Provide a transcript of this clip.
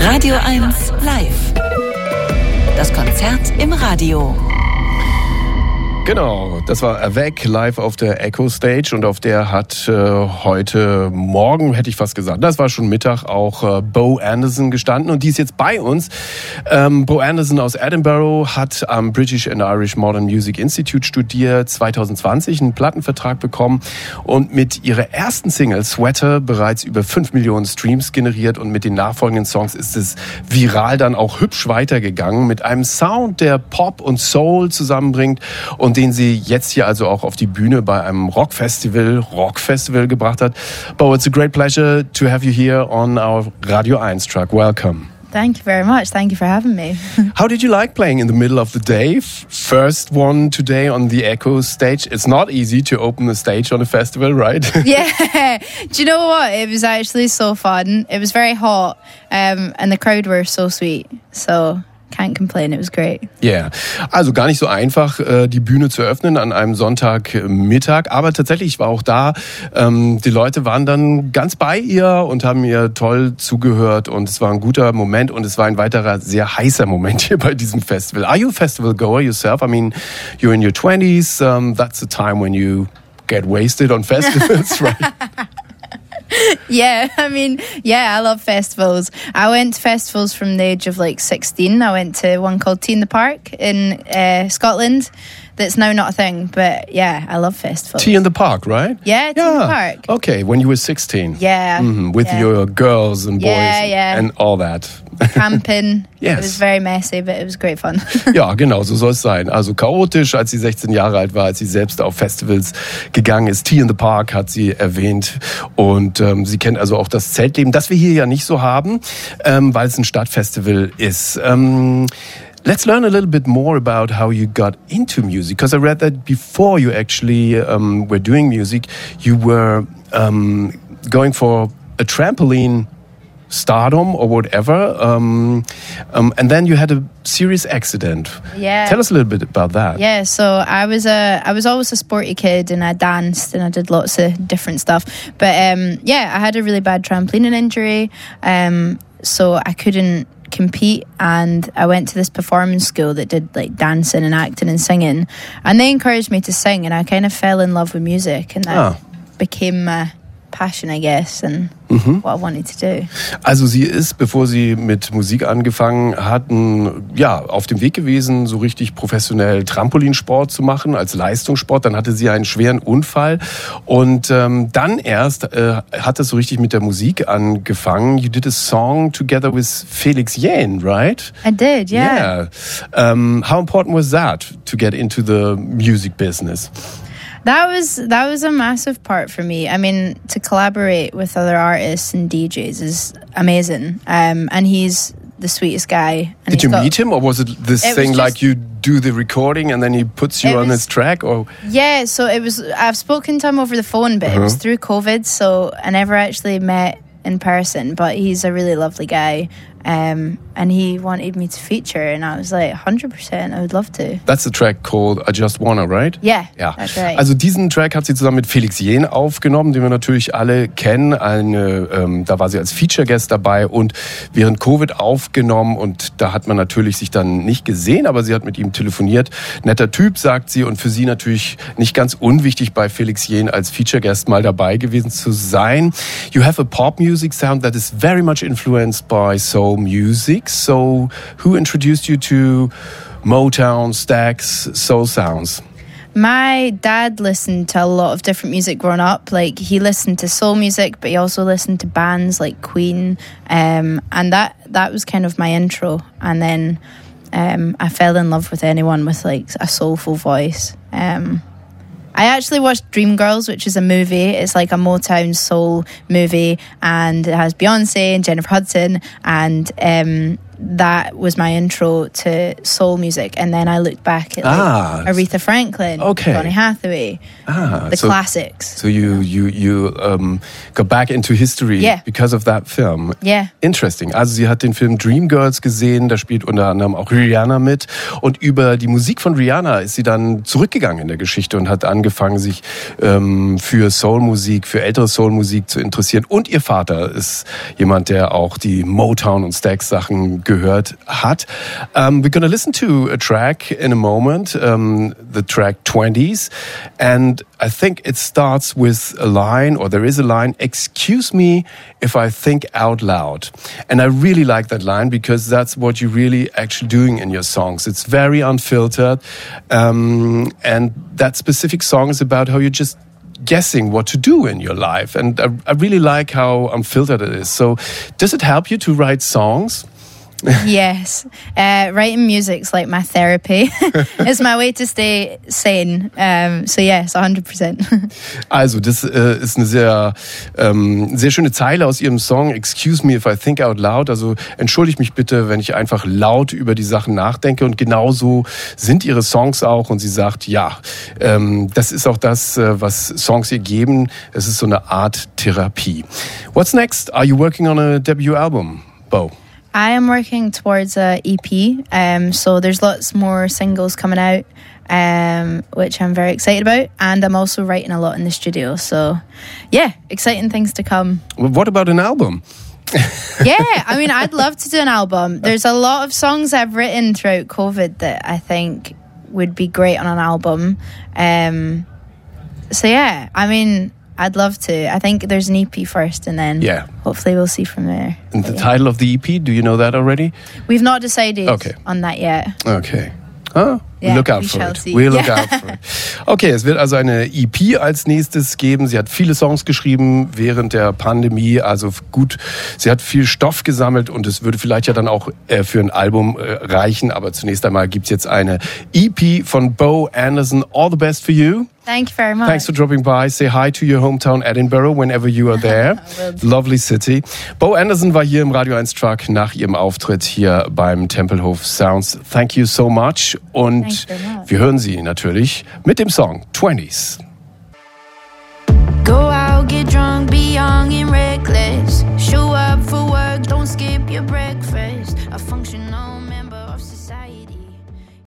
Radio 1 live. Das Konzert im Radio. Genau, das war Avec live auf der Echo Stage und auf der hat äh, heute Morgen, hätte ich fast gesagt, das war schon Mittag, auch äh, Bo Anderson gestanden und die ist jetzt bei uns. Ähm, Bo Anderson aus Edinburgh hat am British and Irish Modern Music Institute studiert, 2020 einen Plattenvertrag bekommen und mit ihrer ersten Single Sweater bereits über 5 Millionen Streams generiert und mit den nachfolgenden Songs ist es viral dann auch hübsch weitergegangen mit einem Sound, der Pop und Soul zusammenbringt und den sie jetzt hier also auch auf die Bühne bei einem Rockfestival, Rockfestival gebracht hat. Bo, it's a great pleasure to have you here on our Radio 1 truck. Welcome. Thank you very much. Thank you for having me. How did you like playing in the middle of the day? First one today on the Echo stage. It's not easy to open the stage on a festival, right? yeah. Do you know what? It was actually so fun. It was very hot, um, and the crowd were so sweet. So can't complain, it was great. Yeah. Also gar nicht so einfach, äh, die Bühne zu öffnen an einem Sonntagmittag. Aber tatsächlich, ich war auch da. Ähm, die Leute waren dann ganz bei ihr und haben ihr toll zugehört. Und es war ein guter Moment und es war ein weiterer sehr heißer Moment hier bei diesem Festival. Are you a festival goer yourself? I mean, you're in your 20s. Um, that's the time when you get wasted on festivals, right? yeah, I mean, yeah, I love festivals. I went to festivals from the age of like 16. I went to one called Tea in the Park in uh, Scotland. That's now not a thing, but yeah, I love festivals. Tea in the Park, right? Yeah, Tea yeah. in the Park. Okay, when you were 16. Yeah. Mm-hmm, with yeah. your girls and boys yeah, yeah. and all that. Camping. yes. It was very messy, but it was great fun. ja, genau, so soll es sein. Also chaotisch, als sie 16 Jahre alt war, als sie selbst auf Festivals gegangen ist. Tea in the Park hat sie erwähnt. Und ähm, sie kennt also auch das Zeltleben, das wir hier ja nicht so haben, ähm, weil es ein Stadtfestival ist. Ähm, Let's learn a little bit more about how you got into music, because I read that before you actually um, were doing music, you were um, going for a trampoline stardom or whatever, um, um, and then you had a serious accident. Yeah. Tell us a little bit about that. Yeah, so I was a I was always a sporty kid, and I danced and I did lots of different stuff. But um, yeah, I had a really bad trampolining injury, um, so I couldn't compete and I went to this performance school that did like dancing and acting and singing and they encouraged me to sing and I kind of fell in love with music and that Ah. became my passion I guess and Mhm. what I wanted to do. Also sie ist, bevor sie mit Musik angefangen hatten, ja, auf dem Weg gewesen, so richtig professionell Trampolinsport zu machen als Leistungssport. Dann hatte sie einen schweren Unfall und ähm, dann erst äh, hat es so richtig mit der Musik angefangen. You did a song together with Felix Jähn, right? I did, yeah. Yeah. Um, how important was that to get into the music business? That was that was a massive part for me. I mean, to collaborate with other artists and DJs is amazing. Um, and he's the sweetest guy. And Did you got- meet him, or was it this It thing like you do the recording and then he puts you on was- his track? Or Yeah, so it was. I've spoken to him over the phone, but it was Uh-huh. through COVID, so I never actually met in person. But he's a really lovely guy, um, and he wanted me to feature, and I was like, hundred percent, I would love to. that's the track called I Just Wanna, right? Yeah, Ja, right. also diesen Track hat sie zusammen mit Felix Jähn aufgenommen, den wir natürlich alle kennen. Eine, ähm, da war sie als Feature-Guest dabei und während Covid aufgenommen und da hat man natürlich sich dann nicht gesehen, aber sie hat mit ihm telefoniert. Netter Typ, sagt sie und für sie natürlich nicht ganz unwichtig bei Felix Jähn als Feature-Guest mal dabei gewesen zu sein. You have a pop music sound that is very much influenced by soul music. So who introduced you to Motown, Stax, soul sounds? My dad listened to a lot of different music growing up. Like he listened to soul music, but he also listened to bands like Queen, um, and that that was kind of my intro. And then um, I fell in love with anyone with like a soulful voice. Um, I actually watched Dreamgirls, which is a movie. It's like a Motown soul movie, and it has Beyonce and Jennifer Hudson. And um, that was my intro to soul music. And then I looked back at like, Ah. Aretha Franklin, Okay. Donny Hathaway, Ah, the so- classics. So you you you um, go back into history Yeah. because of that film. Yeah. Interesting. Also sie hat den Film Dreamgirls gesehen, da spielt unter anderem auch Rihanna mit und über die Musik von Rihanna ist sie dann zurückgegangen in der Geschichte und hat angefangen sich ähm, für Soulmusik, für ältere Soulmusik zu interessieren und ihr Vater ist jemand, der auch die Motown und Stax Sachen gehört hat. Um, we're gonna listen to a track in a moment, um, the track 20s and I think it starts with a line, or there is a line, excuse me if I think out loud. And I really like that line because that's what you're really actually doing in your songs. It's very unfiltered. Um, and that specific song is about how you're just guessing what to do in your life. And I, I really like how unfiltered it is. So does it help you to write songs? yes. Uh, writing music's like my therapy. it's my way to stay sane. Um, so, yes, 100%. Also, das äh, ist eine sehr, ähm, sehr schöne Zeile aus ihrem Song Excuse me if I think out loud. Also, entschuldigt mich bitte, wenn ich einfach laut über die Sachen nachdenke. Und genauso sind ihre Songs auch. Und sie sagt, ja, ähm, das ist auch das, äh, was Songs ihr geben. Es ist so eine Art Therapie. What's next? Are you working on a debut album, Bo? I am working towards a EP, um, so there's lots more singles coming out, um, which I'm very excited about, and I'm also writing a lot in the studio. So, yeah, exciting things to come. What about an album? Yeah, I mean, I'd love to do an album. There's a lot of songs I've written throughout COVID that I think would be great on an album. Um, so yeah, I mean, I'd love to. I think there's an EP first, and then Yeah. hopefully we'll see from there. And the But yeah. title of the EP, do you know that already? We've not decided Okay. on that yet. Okay. Ah, Yeah, look out we for it. see. We'll look Yeah. out for it. Okay, es wird also eine EP als nächstes geben. Sie hat viele Songs geschrieben während der Pandemie, also gut, sie hat viel Stoff gesammelt und es würde vielleicht ja dann auch äh, für ein Album äh, reichen. Aber zunächst einmal gibt's jetzt eine EP von Bo Anderson. All the best for you. Thank you very much. Thanks for dropping by. Say hi to your hometown Edinburgh whenever you are there. Lovely city. Bo Anderson war hier im Radio 1 Truck nach ihrem Auftritt hier beim Tempelhof Sounds. Thank you so much. Und wir hören sie natürlich mit dem Song 20s. Go out, get drunk, be young and reckless. Show up for work, don't skip your breakfast. A functional.